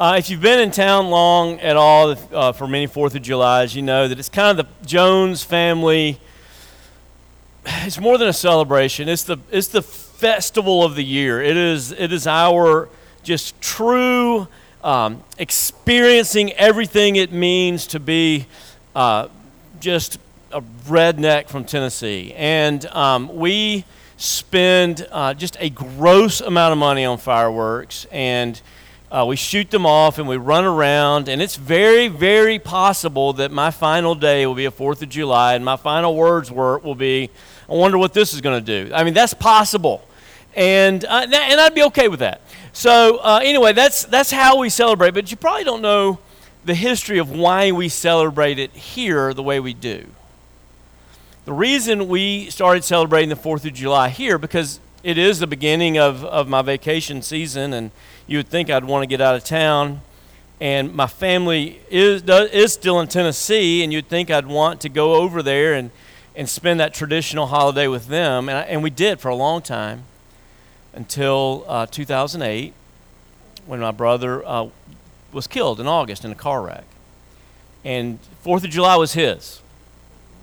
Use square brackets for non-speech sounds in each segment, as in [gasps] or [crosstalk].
Uh, if you've been in town long at all uh, for many Fourth of Julys, you know that it's kind of the Jones family. It's more than a celebration. It's the it's the festival of the year. It is it is our just true um, experiencing everything it means to be uh, just a redneck from Tennessee, and um, we spend uh, just a gross amount of money on fireworks and uh, we shoot them off and we run around, and it's very, very possible that my final day will be a 4th of July, and my final words were, will be, I wonder what this is going to do. I mean, that's possible. And, uh, and I'd be okay with that. So, uh, anyway, that's, that's how we celebrate, but you probably don't know the history of why we celebrate it here the way we do. The reason we started celebrating the 4th of July here, because it is the beginning of, of my vacation season, and you would think I'd want to get out of town. And my family is, is still in Tennessee, and you'd think I'd want to go over there and, and spend that traditional holiday with them. And, I, and we did for a long time until uh, 2008 when my brother uh, was killed in August in a car wreck. And 4th of July was his.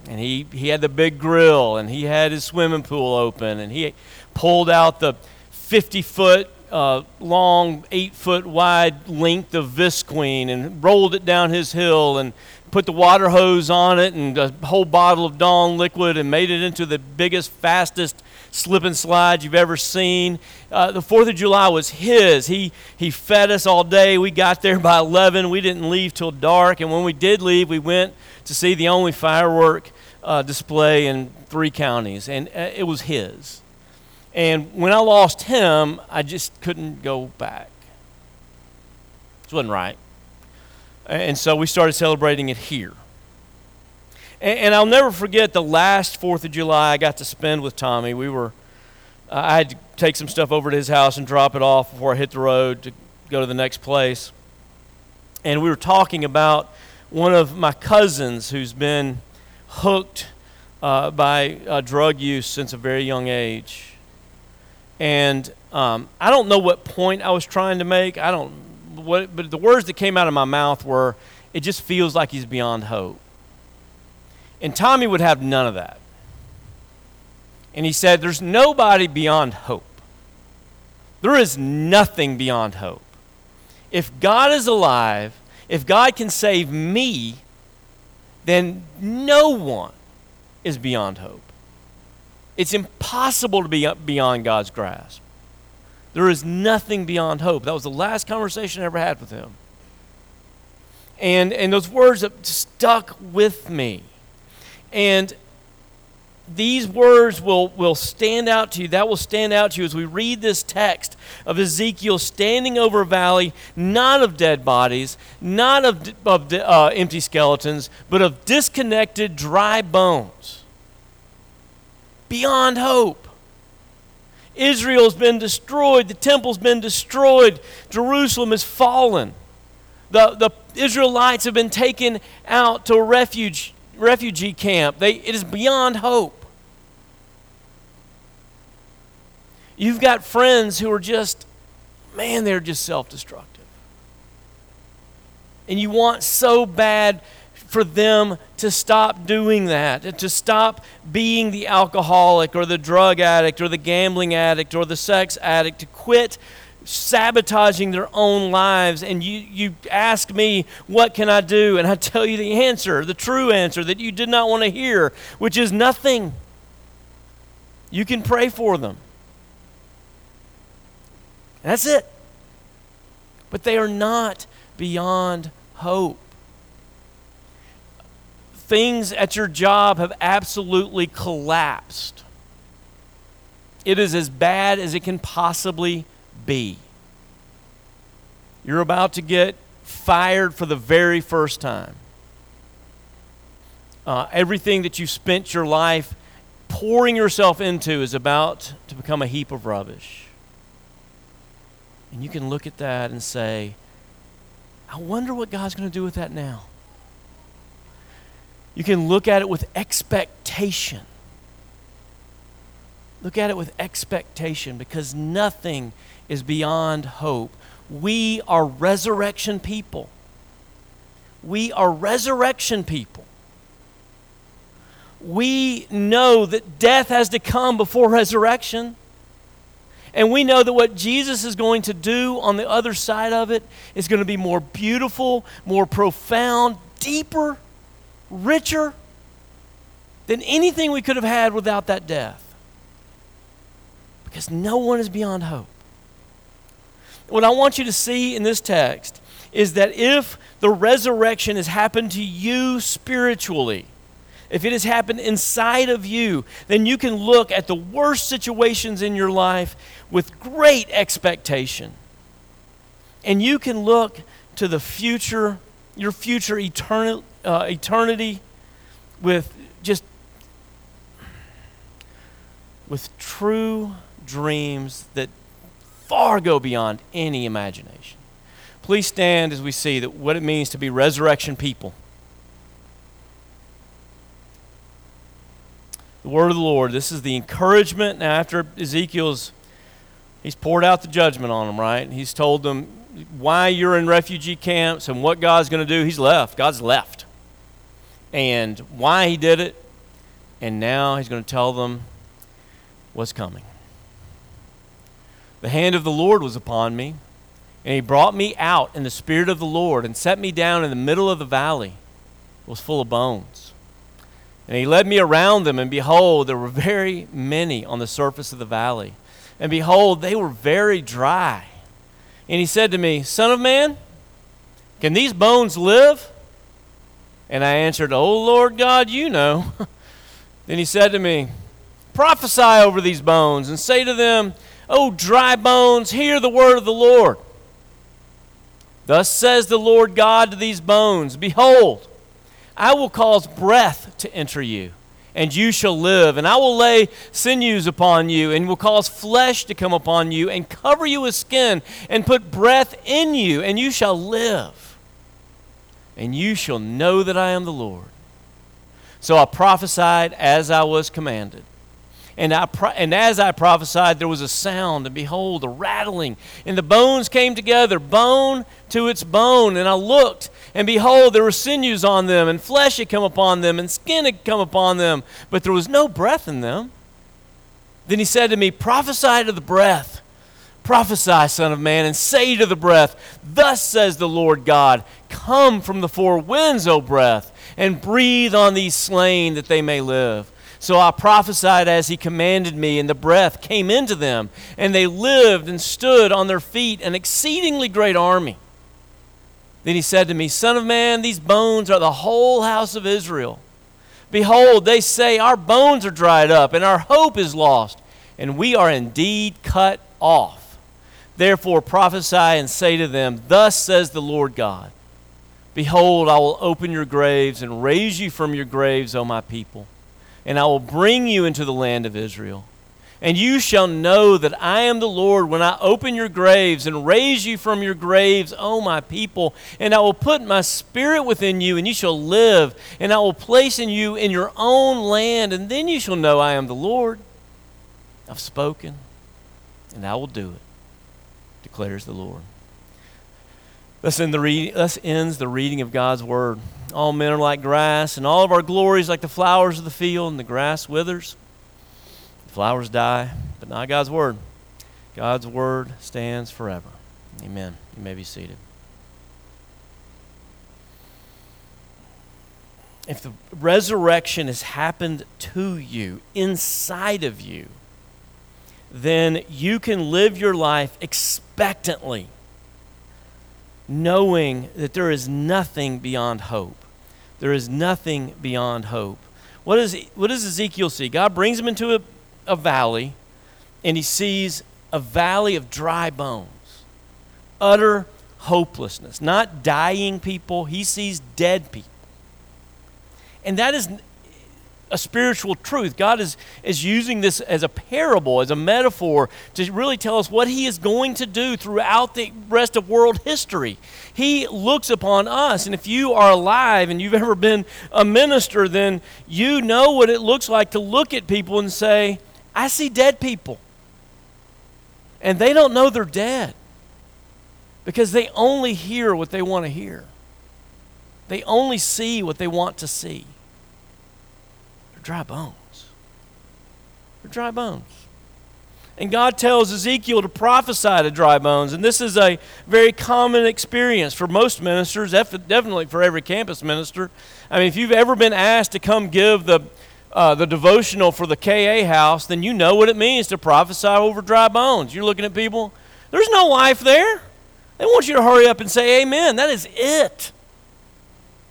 And he, he had the big grill, and he had his swimming pool open, and he pulled out the 50 foot uh, long, eight foot wide length of Visqueen and rolled it down his hill and put the water hose on it and a whole bottle of Dawn liquid and made it into the biggest, fastest slip and slide you've ever seen. Uh, the 4th of July was his. He, he fed us all day. We got there by 11. We didn't leave till dark. And when we did leave, we went to see the only firework uh, display in three counties. And uh, it was his. And when I lost him, I just couldn't go back. It wasn't right. And so we started celebrating it here. And, and I'll never forget the last 4th of July I got to spend with Tommy. We were, uh, I had to take some stuff over to his house and drop it off before I hit the road to go to the next place. And we were talking about one of my cousins who's been hooked uh, by uh, drug use since a very young age. And um, I don't know what point I was trying to make. I don't, what, but the words that came out of my mouth were, it just feels like he's beyond hope. And Tommy would have none of that. And he said, There's nobody beyond hope. There is nothing beyond hope. If God is alive, if God can save me, then no one is beyond hope. It's impossible to be beyond God's grasp. There is nothing beyond hope. That was the last conversation I ever had with him. And, and those words stuck with me. And these words will, will stand out to you. That will stand out to you as we read this text of Ezekiel standing over a valley, not of dead bodies, not of, of uh, empty skeletons, but of disconnected, dry bones beyond hope. Israel's been destroyed, the temple's been destroyed, Jerusalem has fallen. The, the Israelites have been taken out to a refuge, refugee camp. They, it is beyond hope. You've got friends who are just, man, they're just self destructive. And you want so bad for them to stop doing that, to stop being the alcoholic or the drug addict or the gambling addict or the sex addict, to quit sabotaging their own lives. And you, you ask me, What can I do? And I tell you the answer, the true answer that you did not want to hear, which is nothing. You can pray for them. That's it. But they are not beyond hope things at your job have absolutely collapsed. It is as bad as it can possibly be. You're about to get fired for the very first time. Uh, everything that you spent your life pouring yourself into is about to become a heap of rubbish. And you can look at that and say, I wonder what God's going to do with that now. You can look at it with expectation. Look at it with expectation because nothing is beyond hope we are resurrection people. We are resurrection people. We know that death has to come before resurrection. And we know that what Jesus is going to do on the other side of it is going to be more beautiful, more profound, deeper, richer than anything we could have had without that death. Because no one is beyond hope. What I want you to see in this text is that if the resurrection has happened to you spiritually, if it has happened inside of you, then you can look at the worst situations in your life with great expectation. And you can look to the future, your future eternal, uh, eternity, with just with true dreams that far go beyond any imagination. Please stand as we see that what it means to be resurrection people. the word of the Lord. This is the encouragement. Now, after Ezekiel's, he's poured out the judgment on them, right? He's told them why you're in refugee camps and what God's going to do. He's left. God's left. And why he did it. And now he's going to tell them what's coming. The hand of the Lord was upon me, and he brought me out in the spirit of the Lord and set me down in the middle of the valley. It was full of bones. And he led me around them, and behold, there were very many on the surface of the valley. And behold, they were very dry. And he said to me, Son of man, can these bones live? And I answered, O Lord God, you know. [laughs] then he said to me, Prophesy over these bones, and say to them, O dry bones, hear the word of the Lord. Thus says the Lord God to these bones Behold, I will cause breath to enter you, and you shall live. And I will lay sinews upon you, and will cause flesh to come upon you, and cover you with skin, and put breath in you, and you shall live. And you shall know that I am the Lord. So I prophesied as I was commanded. And, I pro- and as I prophesied, there was a sound, and behold, a rattling. And the bones came together, bone to its bone. And I looked, and behold, there were sinews on them, and flesh had come upon them, and skin had come upon them, but there was no breath in them. Then he said to me, Prophesy to the breath. Prophesy, Son of Man, and say to the breath, Thus says the Lord God, Come from the four winds, O breath, and breathe on these slain that they may live. So I prophesied as he commanded me, and the breath came into them, and they lived and stood on their feet, an exceedingly great army. Then he said to me, Son of man, these bones are the whole house of Israel. Behold, they say, Our bones are dried up, and our hope is lost, and we are indeed cut off. Therefore prophesy and say to them, Thus says the Lord God Behold, I will open your graves and raise you from your graves, O my people and I will bring you into the land of Israel. And you shall know that I am the Lord when I open your graves and raise you from your graves, O my people. And I will put my spirit within you, and you shall live. And I will place in you in your own land, and then you shall know I am the Lord. I've spoken, and I will do it, declares the Lord. Thus, end the read, thus ends the reading of God's word. All men are like grass, and all of our glories like the flowers of the field, and the grass withers, the flowers die, but not God's word. God's word stands forever. Amen. You may be seated. If the resurrection has happened to you, inside of you, then you can live your life expectantly knowing that there is nothing beyond hope. There is nothing beyond hope. What, is, what does Ezekiel see? God brings him into a, a valley, and he sees a valley of dry bones, utter hopelessness, not dying people. He sees dead people. And that is a spiritual truth. God is, is using this as a parable, as a metaphor, to really tell us what He is going to do throughout the rest of world history. He looks upon us, and if you are alive and you've ever been a minister, then you know what it looks like to look at people and say, I see dead people. And they don't know they're dead because they only hear what they want to hear. They only see what they want to see. Dry bones. They're dry bones. And God tells Ezekiel to prophesy to dry bones. And this is a very common experience for most ministers, definitely for every campus minister. I mean, if you've ever been asked to come give the, uh, the devotional for the KA house, then you know what it means to prophesy over dry bones. You're looking at people, there's no life there. They want you to hurry up and say amen. That is it.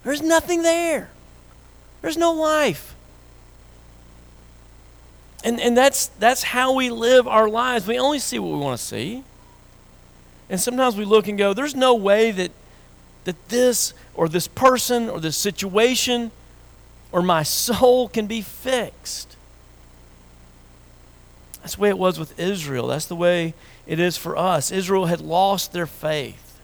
There's nothing there, there's no life. And, and that's, that's how we live our lives. We only see what we want to see. And sometimes we look and go, there's no way that, that this or this person or this situation or my soul can be fixed. That's the way it was with Israel. That's the way it is for us. Israel had lost their faith.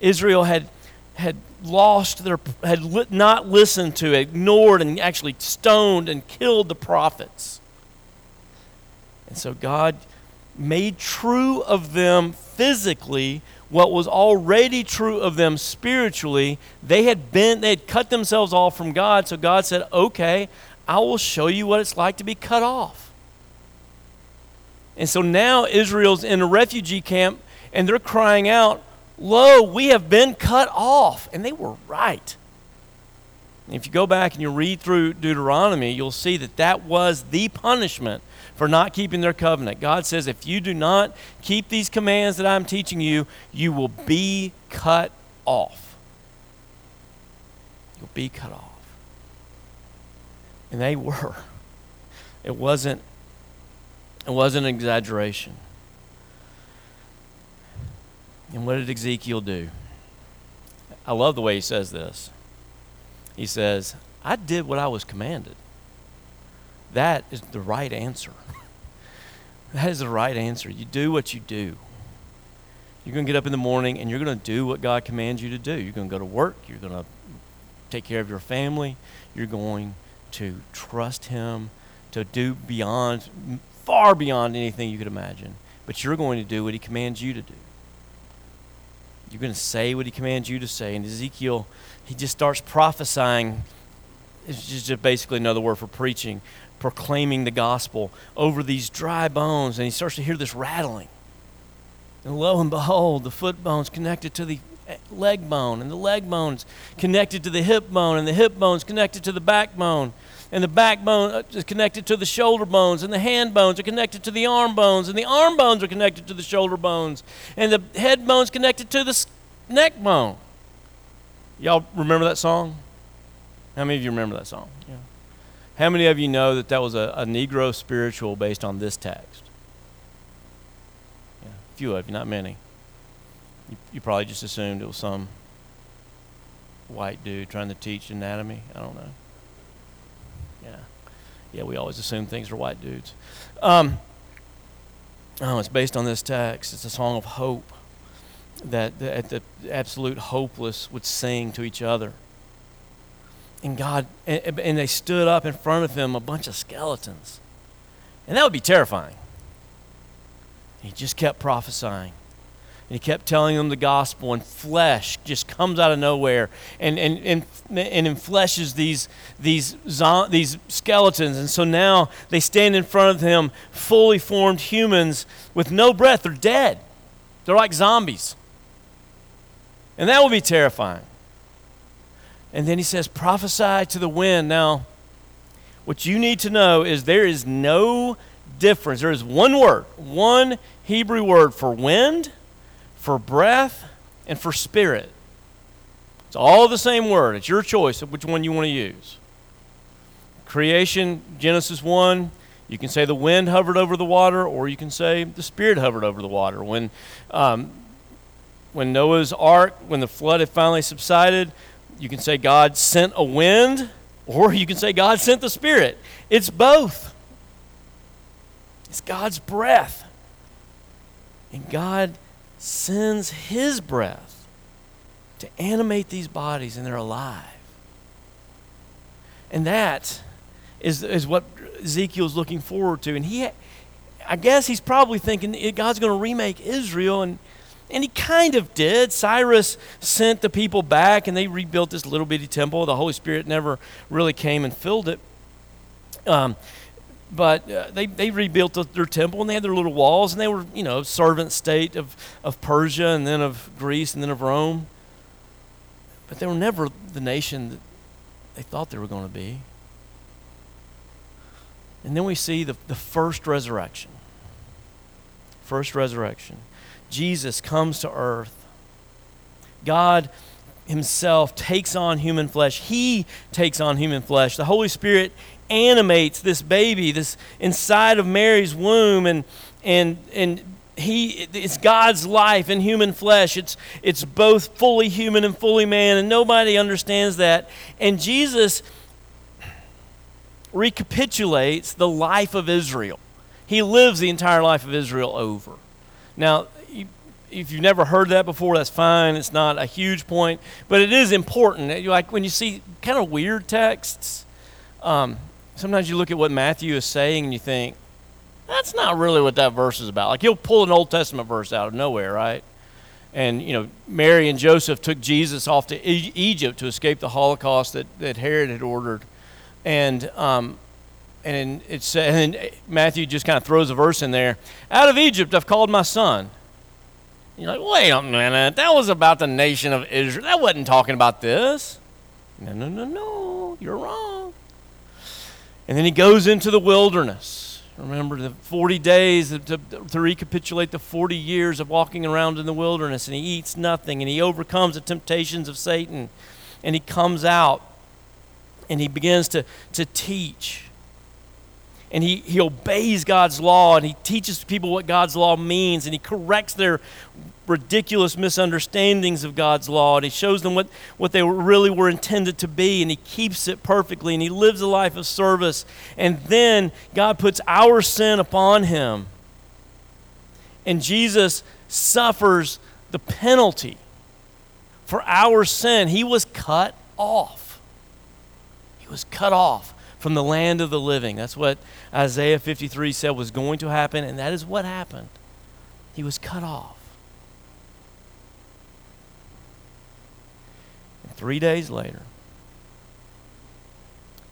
Israel had, had lost their, had not listened to, ignored, and actually stoned and killed the prophets. And so God made true of them physically what was already true of them spiritually. They had been they had cut themselves off from God, so God said, "Okay, I will show you what it's like to be cut off." And so now Israel's in a refugee camp and they're crying out, "Lo, we have been cut off." And they were right. if you go back and you read through Deuteronomy, you'll see that that was the punishment for not keeping their covenant. God says, if you do not keep these commands that I'm teaching you, you will be cut off. You'll be cut off. And they were. It wasn't it wasn't an exaggeration. And what did Ezekiel do? I love the way he says this. He says, I did what I was commanded. That is the right answer. that is the right answer. You do what you do. You're going to get up in the morning and you're going to do what God commands you to do. You're going to go to work. You're going to take care of your family. You're going to trust Him to do beyond, far beyond anything you could imagine. But you're going to do what He commands you to do. You're going to say what He commands you to say. And Ezekiel, he just starts prophesying. It's just basically another word for preaching proclaiming the gospel over these dry bones, and he starts to hear this rattling. And lo and behold, the foot bone's connected to the leg bone, and the leg bone's connected to the hip bone, and the hip bone's connected to the backbone, and the backbone uh, is connected to the shoulder bones, and the hand bones are connected to the arm bones, and the arm bones are connected to the shoulder bones, and the head bone's connected to the neck bone. Y'all remember that song? How many of you remember that song? Yeah. How many of you know that that was a, a Negro spiritual based on this text? Yeah, a few of you, not many. You, you probably just assumed it was some white dude trying to teach anatomy. I don't know. Yeah. Yeah, we always assume things are white dudes. Um, oh, it's based on this text. It's a song of hope that the, the absolute hopeless would sing to each other. And God, and, and they stood up in front of him, a bunch of skeletons. And that would be terrifying. He just kept prophesying. And he kept telling them the gospel, and flesh just comes out of nowhere and, and, and, and enfleshes these, these, these skeletons. And so now they stand in front of him, fully formed humans with no breath. They're dead, they're like zombies. And that would be terrifying. And then he says, prophesy to the wind. Now, what you need to know is there is no difference. There is one word, one Hebrew word for wind, for breath, and for spirit. It's all the same word. It's your choice of which one you want to use. Creation, Genesis 1, you can say the wind hovered over the water, or you can say the Spirit hovered over the water. When, um, when Noah's ark, when the flood had finally subsided, you can say God sent a wind, or you can say God sent the Spirit. It's both. It's God's breath. And God sends His breath to animate these bodies, and they're alive. And that is, is what Ezekiel's looking forward to. And he, I guess he's probably thinking God's going to remake Israel, and And he kind of did. Cyrus sent the people back and they rebuilt this little bitty temple. The Holy Spirit never really came and filled it. Um, but uh, they, they rebuilt their temple and they had their little walls and they were, you know, servant state of, of Persia and then of Greece and then of Rome. But they were never the nation that they thought they were going to be. And then we see the, the first resurrection. First resurrection. Jesus comes to earth. God Himself takes on human flesh. He takes on human flesh. The Holy Spirit animates this baby, this inside of Mary's womb, and and and he it's God's life in human flesh. It's it's both fully human and fully man, and nobody understands that. And Jesus recapitulates the life of Israel. He lives the entire life of Israel over. Now, if you've never heard that before, that's fine. It's not a huge point, but it is important. Like when you see kind of weird texts, um, sometimes you look at what Matthew is saying and you think, that's not really what that verse is about. Like he'll pull an Old Testament verse out of nowhere, right? And, you know, Mary and Joseph took Jesus off to e- Egypt to escape the Holocaust that, that Herod had ordered. And, um, and it's and Matthew just kind of throws a verse in there. Out of Egypt I've called my son. You're like, wait a minute, that was about the nation of Israel. That wasn't talking about this. No, no, no, no, you're wrong. And then he goes into the wilderness. Remember the 40 days to, to, recapitulate the 40 years of walking around in the wilderness, and he eats nothing, and he overcomes the temptations of Satan, and he comes out, and he begins to, to teach and he, he obeys God's law and he teaches people what God's law means and he corrects their ridiculous misunderstandings of God's law and he shows them what, what they really were intended to be and he keeps it perfectly and he lives a life of service. And then God puts our sin upon him. And Jesus suffers the penalty for our sin. He was cut off. He was cut off from the land of the living. That's what Isaiah 53 said was going to happen, and that is what happened. He was cut off. And three days later,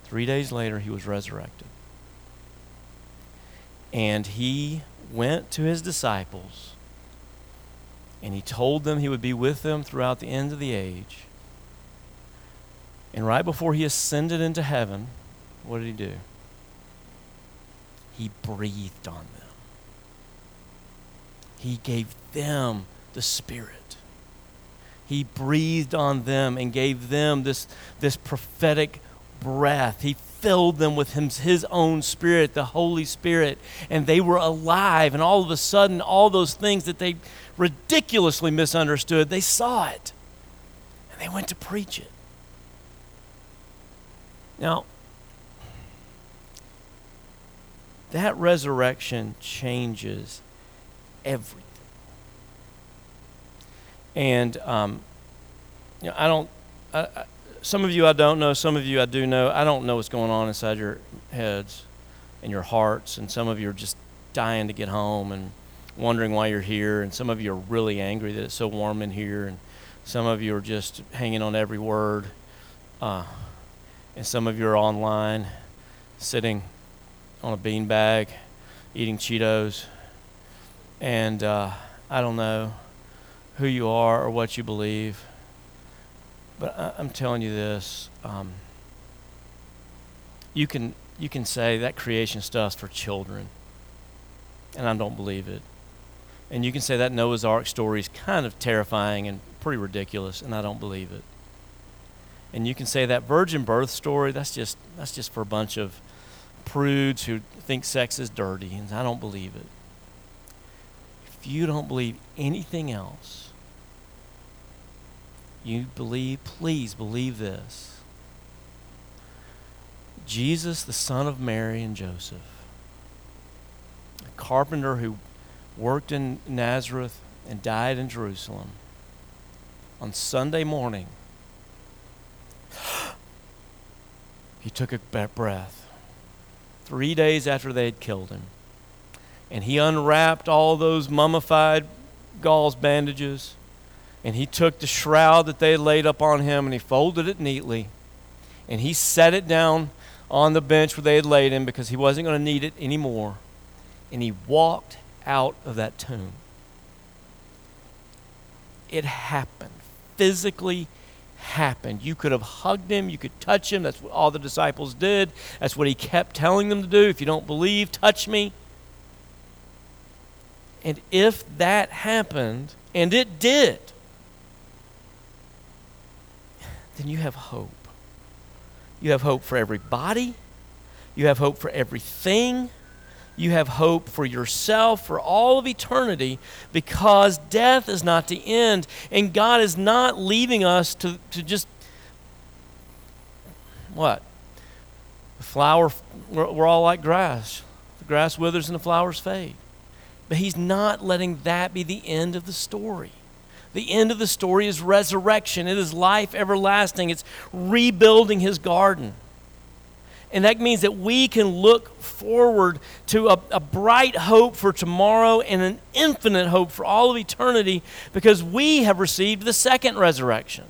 three days later, he was resurrected. And he went to his disciples and he told them he would be with them throughout the end of the age. And right before he ascended into heaven, what did he do? He breathed on them. He gave them the Spirit. He breathed on them and gave them this, this prophetic breath. He filled them with his, his own Spirit, the Holy Spirit, and they were alive. And all of a sudden, all those things that they ridiculously misunderstood, they saw it. And they went to preach it. Now, that resurrection changes everything. And um, you know, I don't. I, I, some of you I don't know. Some of you I do know. I don't know what's going on inside your heads and your hearts. And some of you are just dying to get home and wondering why you're here. And some of you are really angry that it's so warm in here. And some of you are just hanging on every word. Uh, and some of you are online, sitting on a beanbag eating Cheetos. And uh, I don't know who you are or what you believe, but I, am telling you this. Um, you can you can say that creation stuff's for children, and I don't believe it. And you can say that Noah's Ark story is kind of terrifying and pretty ridiculous, and I don't believe it. And you can say that virgin birth story that's just that's just for a bunch of prudes who think sex is dirty, and I don't believe it. If you don't believe anything else, you believe, please believe this. Jesus, the son of Mary and Joseph, a carpenter who worked in Nazareth and died in Jerusalem, on Sunday morning, [gasps] he took a breath three days after they had killed him. And he unwrapped all those mummified gauze bandages, and he took the shroud that they had laid up on him and he folded it neatly, and he set it down on the bench where they had laid him because he wasn't going to need it anymore. And he walked out of that tomb. It happened, physically happened. You could have hugged him, you could touch him. That's what all the disciples did. That's what he kept telling them to do. If you don't believe, touch me. And if that happened, and it did, then you have hope. You have hope for everybody. You have hope for everything. You have hope for yourself for all of eternity because death is not the end. And God is not leaving us to, to just, what? The flower, we're, we're all like grass. The grass withers and the flowers fade. But He's not letting that be the end of the story. The end of the story is resurrection, it is life everlasting, it's rebuilding His garden. And that means that we can look forward to a, a, bright hope for tomorrow and an infinite hope for all of eternity because we have received the second resurrection.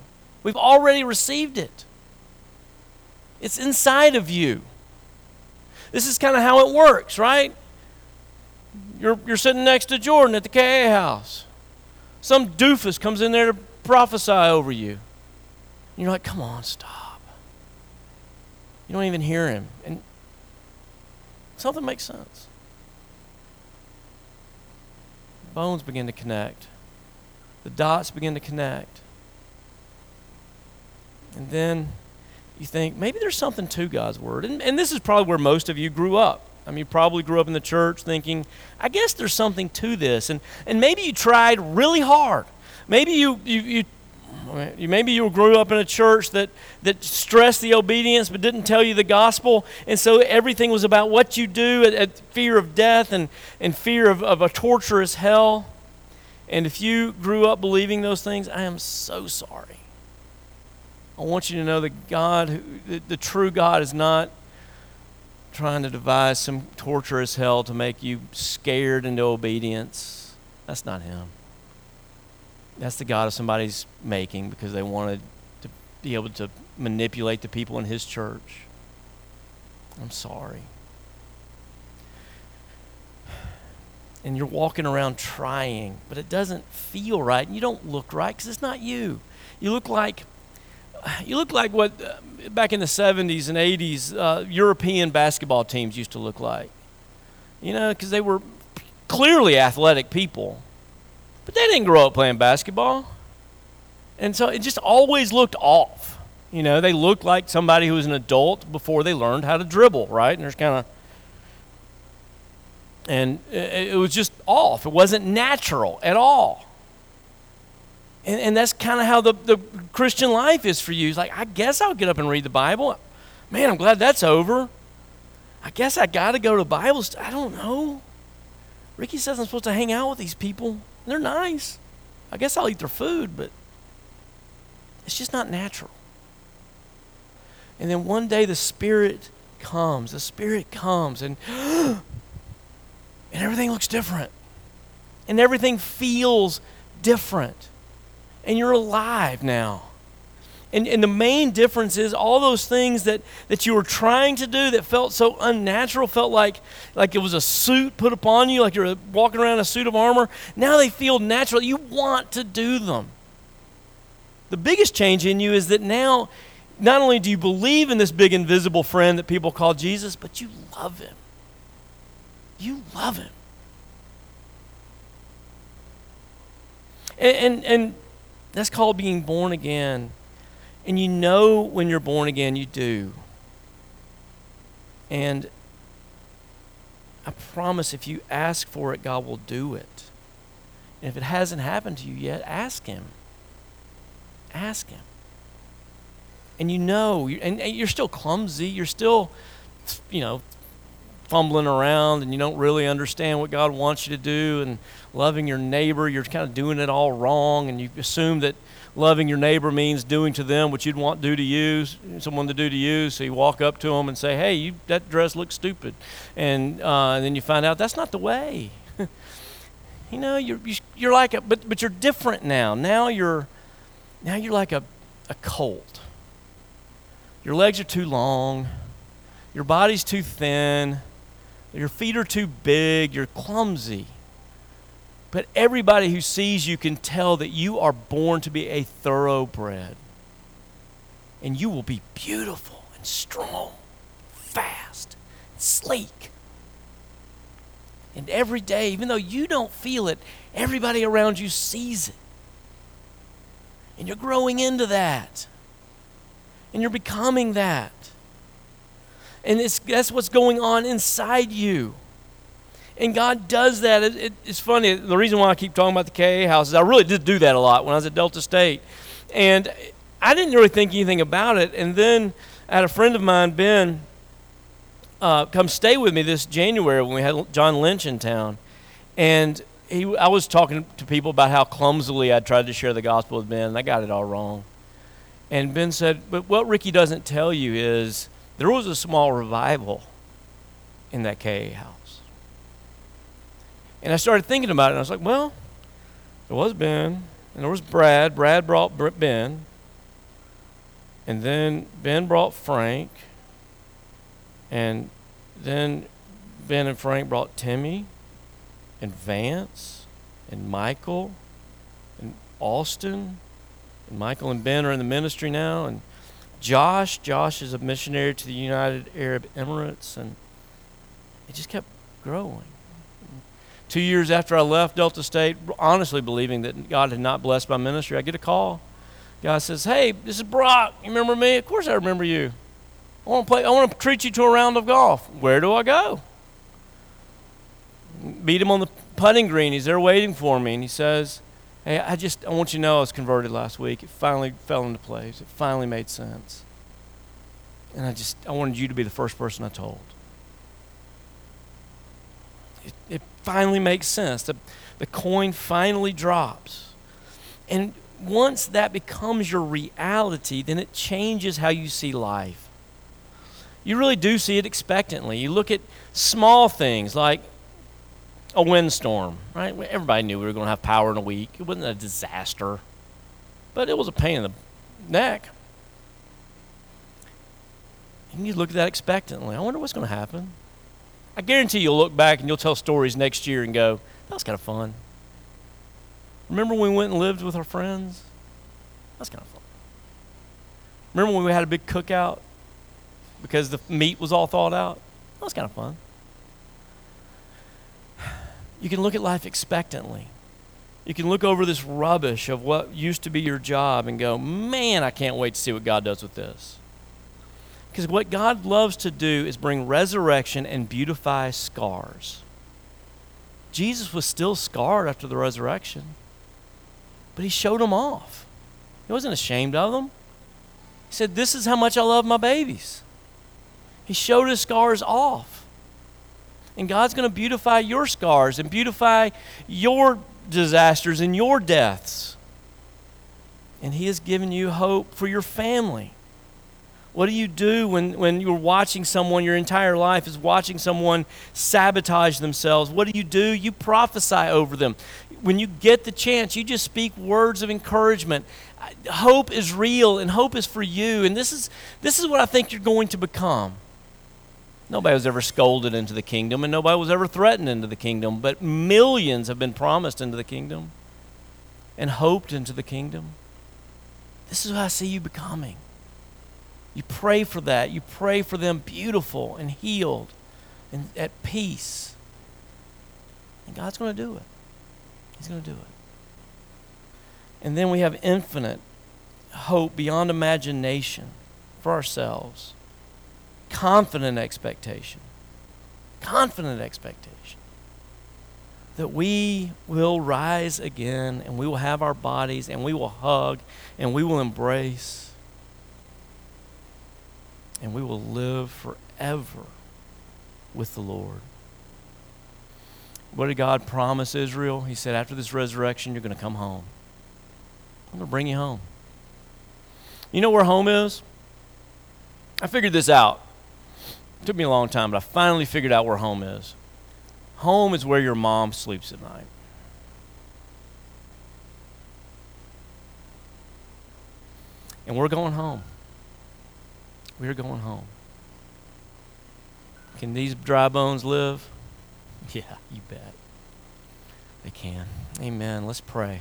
We've already received it, it's inside of you. This is kind of how it works, right? You're, you're sitting next to Jordan at the KA house. Some doofus comes in there to prophesy over you. And you're like, come on, stop. You don't even hear him. And something makes sense. Bones begin to connect, the dots begin to connect. And then you think, maybe there's something to God's word. And, and this is probably where most of you grew up. I mean, you probably grew up in the church thinking, I guess there's something to this. And, and maybe you tried really hard. Maybe you, you, you Maybe you grew up in a church that, that stressed the obedience but didn't tell you the gospel. And so everything was about what you do at, at fear of death and, and fear of, of a torturous hell. And if you grew up believing those things, I am so sorry. I want you to know that God, the, the true God, is not trying to devise some torturous hell to make you scared into obedience. That's not Him. That's the God of somebody's making because they wanted to be able to manipulate the people in His church. I'm sorry. And you're walking around trying, but it doesn't feel right. And you don't look right because it's not you. You look like you look like what uh, back in the 70s and 80s uh, European basketball teams used to look like. You know, because they were clearly athletic people, but they didn't grow up playing basketball. And so it just always looked off. You know, they looked like somebody who was an adult before they learned how to dribble, right? And there's kind of and it was just off. It wasn't natural at all. And, and that's kind of how the, the Christian life is for you. It's like, I guess I'll get up and read the Bible. Man, I'm glad that's over. I guess I got to go to Bible study. I don't know. Ricky says I'm supposed to hang out with these people. They're nice. I guess I'll eat their food, but it's just not natural. And then one day the Spirit comes. The Spirit comes, and [gasps] and everything looks different, and everything feels different and you're alive now. And, and the main difference is all those things that, that you were trying to do that felt so unnatural, felt like, like it was a suit put upon you, like you're walking around in a suit of armor. Now they feel natural. You want to do them. The biggest change in you is that now, not only do you believe in this big invisible friend that people call Jesus, but you love him. You love him. And, and, and that's called being born again. And you know when you're born again, you do. And I promise if you ask for it, God will do it. And if it hasn't happened to you yet, ask Him. Ask Him. And you know, and you're still clumsy, you're still, you know, fumbling around and you don't really understand what God wants you to do and loving your neighbor, you're kind of doing it all wrong and you assume that loving your neighbor means doing to them what you'd want do to you, someone to do to you. So you walk up to them and say, "Hey, you, that dress looks stupid," and, uh, and then you find out that's not the way. [laughs] You know, you're, you're like a, but, but you're different now. Now you're, now you're like a, a colt. Your legs are too long. Your body's too thin. Your feet are too big. You're clumsy. But everybody who sees you can tell that you are born to be a thoroughbred. And you will be beautiful and strong, fast, sleek. And every day, even though you don't feel it, everybody around you sees it. And you're growing into that. And you're becoming that. And that's what's going on inside you. And God does that. It, it, it's funny. The reason why I keep talking about the KA house is I really did do that a lot when I was at Delta State. And I didn't really think anything about it. And then I had a friend of mine, Ben, uh, come stay with me this January when we had John Lynch in town. And he, I was talking to people about how clumsily I tried to share the gospel with Ben, and I got it all wrong. And Ben said, But what Ricky doesn't tell you is there was a small revival in that KA house. And I started thinking about it, and I was like, Well, there was Ben, and there was Brad. Brad brought Ben. And then Ben brought Frank. And then Ben and Frank brought Timmy and Vance and Michael and Austin. And Michael and Ben are in the ministry now. And Josh, Josh is a missionary to the United Arab Emirates. And it just kept growing. Two years after I left Delta State, honestly believing that God had not blessed my ministry, I get a call. God says, Hey, this is Brock. You remember me? Of course I remember you. I want to play. I want to treat you to a round of golf. Where do I go? Meet him on the putting green. He's there waiting for me, and he says, "Hey, I just I want you to know I was converted last week. It finally fell into place. It finally made sense. And I just I wanted you to be the first person I told. It, it finally makes sense. The, the coin finally drops, and once that becomes your reality, then it changes how you see life you really do see it expectantly. You look at small things like a windstorm, right? Everybody knew we were going to have power in a week. It wasn't a disaster, but it was a pain in the neck. And you look at that expectantly. I wonder what's going to happen. I guarantee you'll look back and you'll tell stories next year and go, that was kind of fun. Remember when we went and lived with our friends? That's kind of fun. Remember when we had a big cookout? because the meat was all thawed out. That was kind of fun. You can look at life expectantly. You can look over this rubbish of what used to be your job and go, man, I can't wait to see what God does with this. Because what God loves to do is bring resurrection and beautify scars. Jesus was still scarred after the resurrection, but he showed them off. He wasn't ashamed of them. He said, This is how much I love my babies. He showed his scars off. And God's going to beautify your scars and beautify your disasters and your deaths. And He has given you hope for your family. What do you do when, when you're watching someone, your entire life is watching someone sabotage themselves? What do you do? You prophesy over them. When you get the chance, you just speak words of encouragement. Hope is real and hope is for you. And this is, this is what I think you're going to become. Nobody was ever scolded into the kingdom, and nobody was ever threatened into the kingdom, but millions have been promised into the kingdom and hoped into the kingdom. This is what I see you becoming. You pray for that. You pray for them beautiful and healed and at peace. And God's going to do it. He's going to do it. And then we have infinite hope beyond imagination for ourselves confident expectation. Confident expectation that we will rise again and we will have our bodies and we will hug and we will embrace and we will live forever with the Lord. What did God promise Israel? He said, After this resurrection, you're going to come home. I'm going to bring you home. You know where home is? I figured this out. It took me a long time, but I finally figured out where home is. Home is where your mom sleeps at night. And we're going home. We're going home. Can these dry bones live? [laughs] Yeah, you bet. They can. Amen. Let's pray.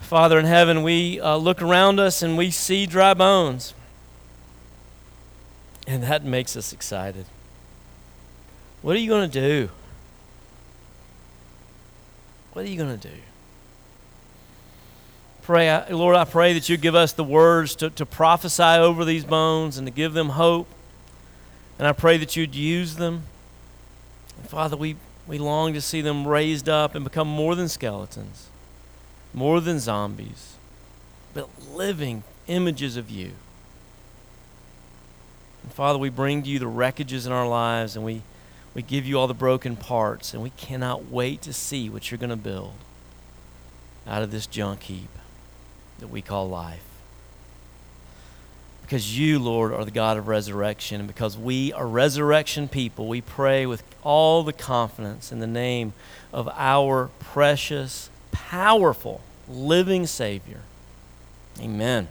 Father in heaven, we uh, look around us and we see dry bones. And that makes us excited. What are you going to do? What are you going to do? Pray, Lord, I pray that you give us the words to, to prophesy over these bones and to give them hope. And I pray that you'd use them. And Father, we, we long to see them raised up and become more than skeletons, more than zombies, but living images of you. And Father, we bring to you the wreckages in our lives and we, we give you all the broken parts, and we cannot wait to see what you're going to build out of this junk heap that we call life. Because you, Lord, are the God of resurrection, and because we are resurrection people, we pray with all the confidence in the name of our precious, powerful, living Savior. Amen.